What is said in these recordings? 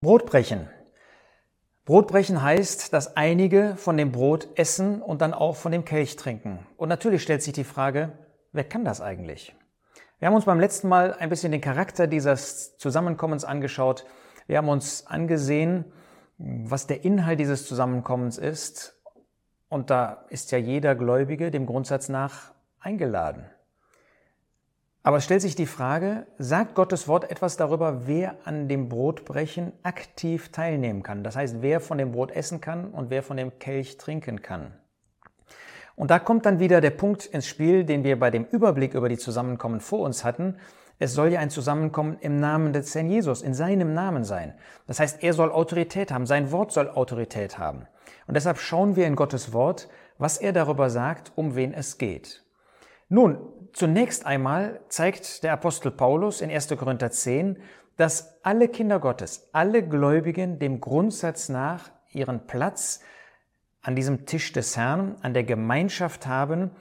Brotbrechen. Brotbrechen heißt, dass einige von dem Brot essen und dann auch von dem Kelch trinken. Und natürlich stellt sich die Frage, wer kann das eigentlich? Wir haben uns beim letzten Mal ein bisschen den Charakter dieses Zusammenkommens angeschaut. Wir haben uns angesehen, was der Inhalt dieses Zusammenkommens ist. Und da ist ja jeder Gläubige dem Grundsatz nach eingeladen. Aber es stellt sich die Frage, sagt Gottes Wort etwas darüber, wer an dem Brotbrechen aktiv teilnehmen kann? Das heißt, wer von dem Brot essen kann und wer von dem Kelch trinken kann. Und da kommt dann wieder der Punkt ins Spiel, den wir bei dem Überblick über die Zusammenkommen vor uns hatten. Es soll ja ein Zusammenkommen im Namen des Herrn Jesus, in seinem Namen sein. Das heißt, er soll Autorität haben, sein Wort soll Autorität haben. Und deshalb schauen wir in Gottes Wort, was er darüber sagt, um wen es geht. Nun, zunächst einmal zeigt der Apostel Paulus in 1. Korinther 10, dass alle Kinder Gottes, alle Gläubigen dem Grundsatz nach ihren Platz an diesem Tisch des Herrn, an der Gemeinschaft haben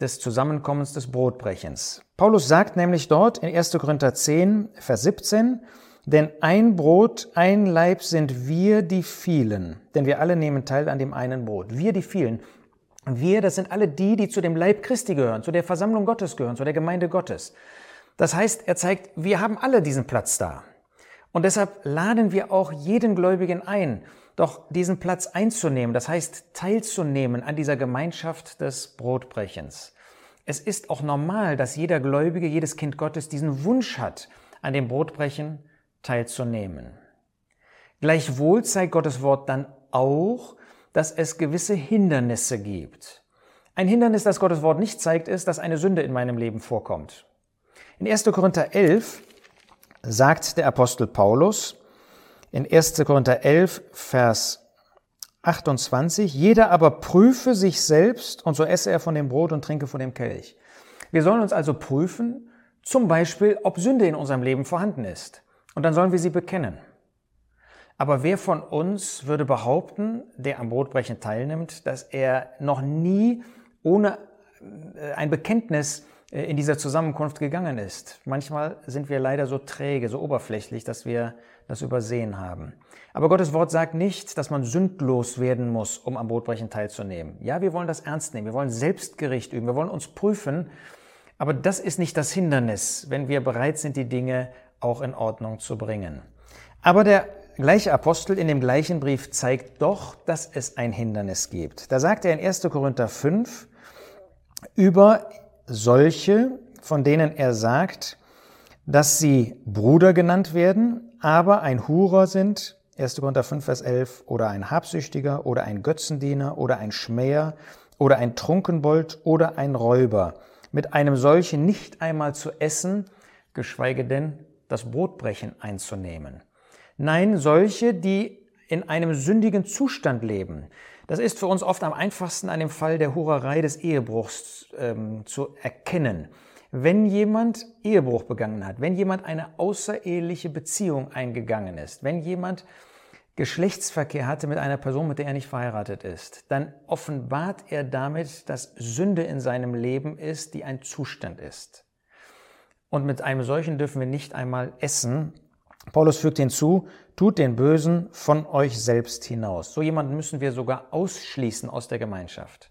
des Zusammenkommens des Brotbrechens. Paulus sagt nämlich dort in 1. Korinther 10, Vers 17, denn ein Brot, ein Leib sind wir die vielen, denn wir alle nehmen teil an dem einen Brot. Wir die vielen. Wir, das sind alle die, die zu dem Leib Christi gehören, zu der Versammlung Gottes gehören, zu der Gemeinde Gottes. Das heißt, er zeigt, wir haben alle diesen Platz da. Und deshalb laden wir auch jeden Gläubigen ein, doch diesen Platz einzunehmen, das heißt teilzunehmen an dieser Gemeinschaft des Brotbrechens. Es ist auch normal, dass jeder Gläubige, jedes Kind Gottes diesen Wunsch hat, an dem Brotbrechen teilzunehmen. Gleichwohl zeigt Gottes Wort dann auch, dass es gewisse Hindernisse gibt. Ein Hindernis, das Gottes Wort nicht zeigt, ist, dass eine Sünde in meinem Leben vorkommt. In 1. Korinther 11 sagt der Apostel Paulus, in 1. Korinther 11, Vers 28, jeder aber prüfe sich selbst und so esse er von dem Brot und trinke von dem Kelch. Wir sollen uns also prüfen, zum Beispiel, ob Sünde in unserem Leben vorhanden ist. Und dann sollen wir sie bekennen. Aber wer von uns würde behaupten, der am Brotbrechen teilnimmt, dass er noch nie ohne äh, ein Bekenntnis äh, in dieser Zusammenkunft gegangen ist? Manchmal sind wir leider so träge, so oberflächlich, dass wir das übersehen haben. Aber Gottes Wort sagt nicht, dass man sündlos werden muss, um am Brotbrechen teilzunehmen. Ja, wir wollen das ernst nehmen. Wir wollen Selbstgericht üben. Wir wollen uns prüfen. Aber das ist nicht das Hindernis, wenn wir bereit sind, die Dinge auch in Ordnung zu bringen. Aber der gleiche Apostel in dem gleichen Brief zeigt doch, dass es ein Hindernis gibt. Da sagt er in 1. Korinther 5 über solche, von denen er sagt, dass sie Bruder genannt werden, aber ein Hurer sind, 1. Korinther 5, Vers 11, oder ein Habsüchtiger oder ein Götzendiener oder ein Schmäher oder ein Trunkenbold oder ein Räuber, mit einem solchen nicht einmal zu essen, geschweige denn das Brotbrechen einzunehmen. Nein, solche, die in einem sündigen Zustand leben. Das ist für uns oft am einfachsten an dem Fall der Hurerei des Ehebruchs ähm, zu erkennen. Wenn jemand Ehebruch begangen hat, wenn jemand eine außereheliche Beziehung eingegangen ist, wenn jemand Geschlechtsverkehr hatte mit einer Person, mit der er nicht verheiratet ist, dann offenbart er damit, dass Sünde in seinem Leben ist, die ein Zustand ist. Und mit einem solchen dürfen wir nicht einmal essen, Paulus fügt hinzu, tut den Bösen von euch selbst hinaus. So jemanden müssen wir sogar ausschließen aus der Gemeinschaft.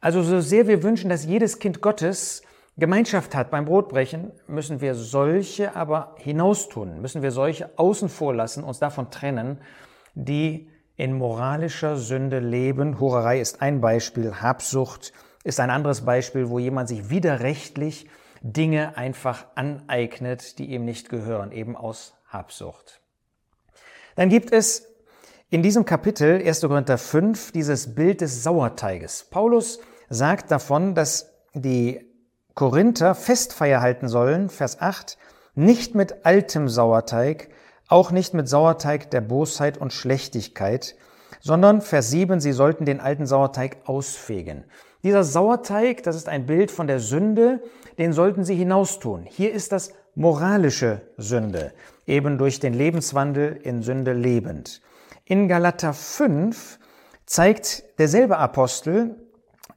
Also so sehr wir wünschen, dass jedes Kind Gottes Gemeinschaft hat beim Brotbrechen, müssen wir solche aber hinaustun, müssen wir solche außen vor lassen, uns davon trennen, die in moralischer Sünde leben. Hurerei ist ein Beispiel, Habsucht ist ein anderes Beispiel, wo jemand sich widerrechtlich Dinge einfach aneignet, die ihm nicht gehören, eben aus Habsucht. Dann gibt es in diesem Kapitel 1. Korinther 5 dieses Bild des Sauerteiges. Paulus sagt davon, dass die Korinther Festfeier halten sollen, Vers 8, nicht mit altem Sauerteig, auch nicht mit Sauerteig der Bosheit und Schlechtigkeit, sondern Vers 7, sie sollten den alten Sauerteig ausfegen. Dieser Sauerteig, das ist ein Bild von der Sünde, den sollten sie hinaustun. Hier ist das moralische Sünde eben durch den Lebenswandel in Sünde lebend. In Galater 5 zeigt derselbe Apostel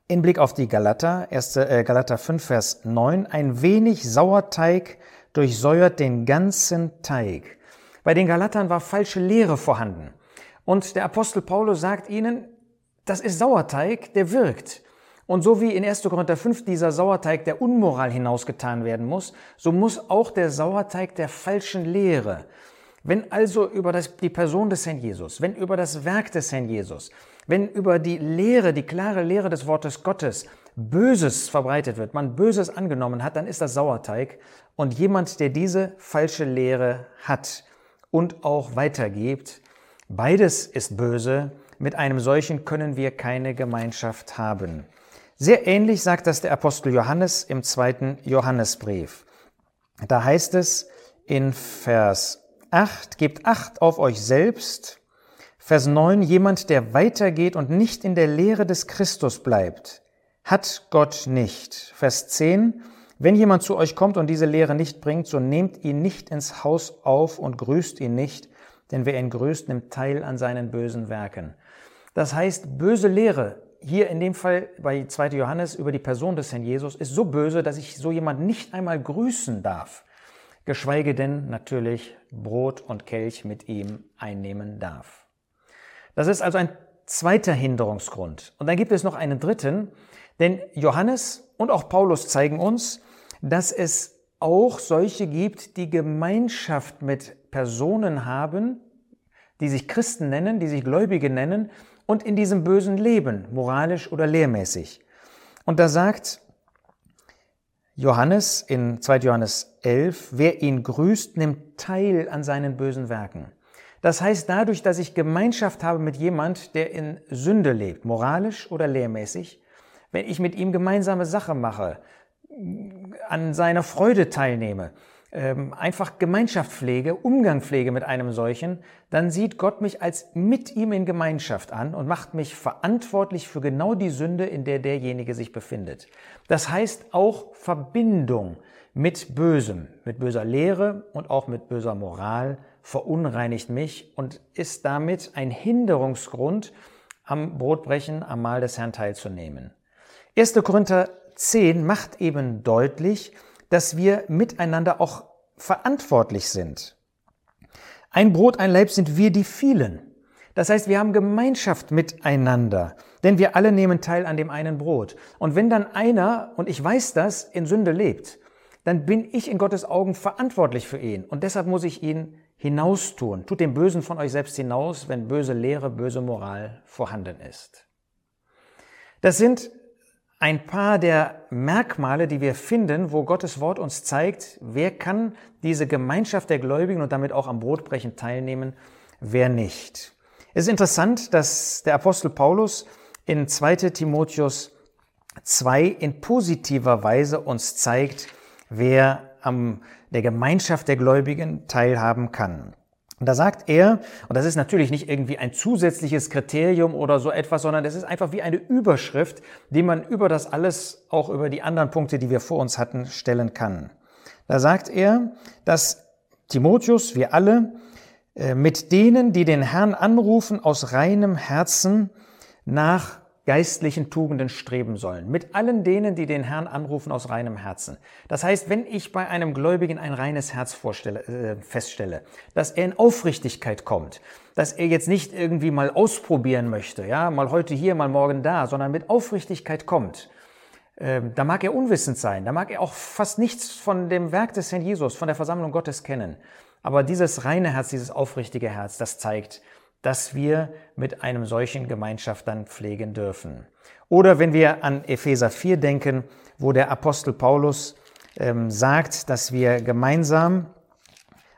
in Blick auf die Galater, 1. Äh, Galater 5, Vers 9, ein wenig Sauerteig durchsäuert den ganzen Teig. Bei den Galatern war falsche Lehre vorhanden. Und der Apostel Paulus sagt ihnen, das ist Sauerteig, der wirkt. Und so wie in 1. Korinther 5 dieser Sauerteig der Unmoral hinausgetan werden muss, so muss auch der Sauerteig der falschen Lehre. Wenn also über das, die Person des Herrn Jesus, wenn über das Werk des Herrn Jesus, wenn über die Lehre, die klare Lehre des Wortes Gottes Böses verbreitet wird, man Böses angenommen hat, dann ist das Sauerteig. Und jemand, der diese falsche Lehre hat und auch weitergibt, beides ist böse, mit einem solchen können wir keine Gemeinschaft haben. Sehr ähnlich sagt das der Apostel Johannes im zweiten Johannesbrief. Da heißt es in Vers 8, gebt Acht auf euch selbst. Vers 9, jemand, der weitergeht und nicht in der Lehre des Christus bleibt, hat Gott nicht. Vers 10, wenn jemand zu euch kommt und diese Lehre nicht bringt, so nehmt ihn nicht ins Haus auf und grüßt ihn nicht, denn wer ihn grüßt, nimmt teil an seinen bösen Werken. Das heißt, böse Lehre hier in dem Fall bei 2. Johannes über die Person des Herrn Jesus ist so böse, dass ich so jemand nicht einmal grüßen darf, geschweige denn natürlich Brot und Kelch mit ihm einnehmen darf. Das ist also ein zweiter Hinderungsgrund. Und dann gibt es noch einen dritten, denn Johannes und auch Paulus zeigen uns, dass es auch solche gibt, die Gemeinschaft mit Personen haben, die sich Christen nennen, die sich Gläubige nennen, und in diesem bösen Leben, moralisch oder lehrmäßig. Und da sagt Johannes in 2. Johannes 11, wer ihn grüßt, nimmt teil an seinen bösen Werken. Das heißt, dadurch, dass ich Gemeinschaft habe mit jemand, der in Sünde lebt, moralisch oder lehrmäßig, wenn ich mit ihm gemeinsame Sache mache, an seiner Freude teilnehme, ähm, einfach Gemeinschaft pflege, Umgang pflege mit einem solchen, dann sieht Gott mich als mit ihm in Gemeinschaft an und macht mich verantwortlich für genau die Sünde, in der derjenige sich befindet. Das heißt auch Verbindung mit Bösem, mit böser Lehre und auch mit böser Moral verunreinigt mich und ist damit ein Hinderungsgrund, am Brotbrechen, am Mahl des Herrn teilzunehmen. 1. Korinther 10 macht eben deutlich, dass wir miteinander auch verantwortlich sind. Ein Brot, ein Leib sind wir die vielen. Das heißt, wir haben Gemeinschaft miteinander, denn wir alle nehmen teil an dem einen Brot. Und wenn dann einer, und ich weiß das, in Sünde lebt, dann bin ich in Gottes Augen verantwortlich für ihn. Und deshalb muss ich ihn hinaustun. Tut dem Bösen von euch selbst hinaus, wenn böse Lehre, böse Moral vorhanden ist. Das sind ein paar der Merkmale, die wir finden, wo Gottes Wort uns zeigt, wer kann diese Gemeinschaft der Gläubigen und damit auch am Brotbrechen teilnehmen, wer nicht. Es ist interessant, dass der Apostel Paulus in 2 Timotheus 2 in positiver Weise uns zeigt, wer am der Gemeinschaft der Gläubigen teilhaben kann. Und da sagt er, und das ist natürlich nicht irgendwie ein zusätzliches Kriterium oder so etwas, sondern es ist einfach wie eine Überschrift, die man über das alles, auch über die anderen Punkte, die wir vor uns hatten, stellen kann. Da sagt er, dass Timotheus, wir alle, äh, mit denen, die den Herrn anrufen, aus reinem Herzen nach geistlichen Tugenden streben sollen. Mit allen denen, die den Herrn anrufen aus reinem Herzen. Das heißt, wenn ich bei einem Gläubigen ein reines Herz vorstelle, äh, feststelle, dass er in Aufrichtigkeit kommt, dass er jetzt nicht irgendwie mal ausprobieren möchte, ja, mal heute hier, mal morgen da, sondern mit Aufrichtigkeit kommt, äh, da mag er unwissend sein, da mag er auch fast nichts von dem Werk des Herrn Jesus, von der Versammlung Gottes kennen. Aber dieses reine Herz, dieses aufrichtige Herz, das zeigt, dass wir mit einem solchen Gemeinschaft dann pflegen dürfen. Oder wenn wir an Epheser 4 denken, wo der Apostel Paulus ähm, sagt, dass wir gemeinsam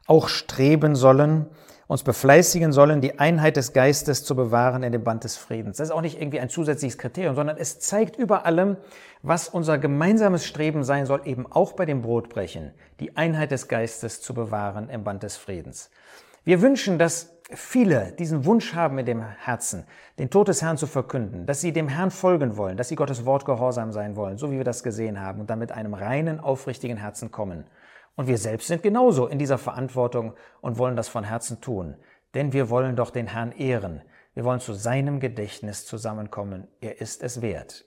auch streben sollen, uns befleißigen sollen, die Einheit des Geistes zu bewahren in dem Band des Friedens. Das ist auch nicht irgendwie ein zusätzliches Kriterium, sondern es zeigt über allem, was unser gemeinsames Streben sein soll, eben auch bei dem Brotbrechen, die Einheit des Geistes zu bewahren im Band des Friedens. Wir wünschen, dass viele diesen Wunsch haben in dem Herzen, den Tod des Herrn zu verkünden, dass sie dem Herrn folgen wollen, dass sie Gottes Wort gehorsam sein wollen, so wie wir das gesehen haben, und dann mit einem reinen, aufrichtigen Herzen kommen. Und wir selbst sind genauso in dieser Verantwortung und wollen das von Herzen tun, denn wir wollen doch den Herrn ehren. Wir wollen zu seinem Gedächtnis zusammenkommen. Er ist es wert.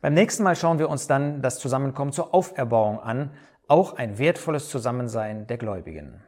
Beim nächsten Mal schauen wir uns dann das Zusammenkommen zur Auferbauung an, auch ein wertvolles Zusammensein der Gläubigen.